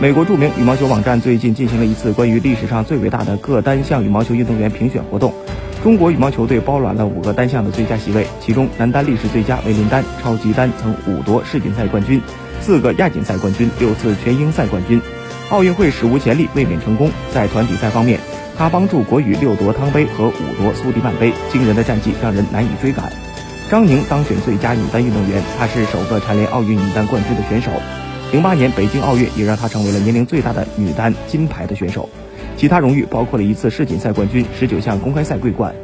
美国著名羽毛球网站最近进行了一次关于历史上最伟大的各单项羽毛球运动员评选活动。中国羽毛球队包揽了五个单项的最佳席位，其中男单历史最佳为林丹，超级单曾五夺世锦赛冠军，四个亚锦赛冠军，六次全英赛冠军，奥运会史无前例卫冕成功。在团体赛方面，他帮助国羽六夺汤杯和五夺苏迪曼杯，惊人的战绩让人难以追赶。张宁当选最佳女单运动员，她是首个蝉联奥运女单冠军的选手。零八年北京奥运也让她成为了年龄最大的女单金牌的选手，其他荣誉包括了一次世锦赛冠军、十九项公开赛桂冠。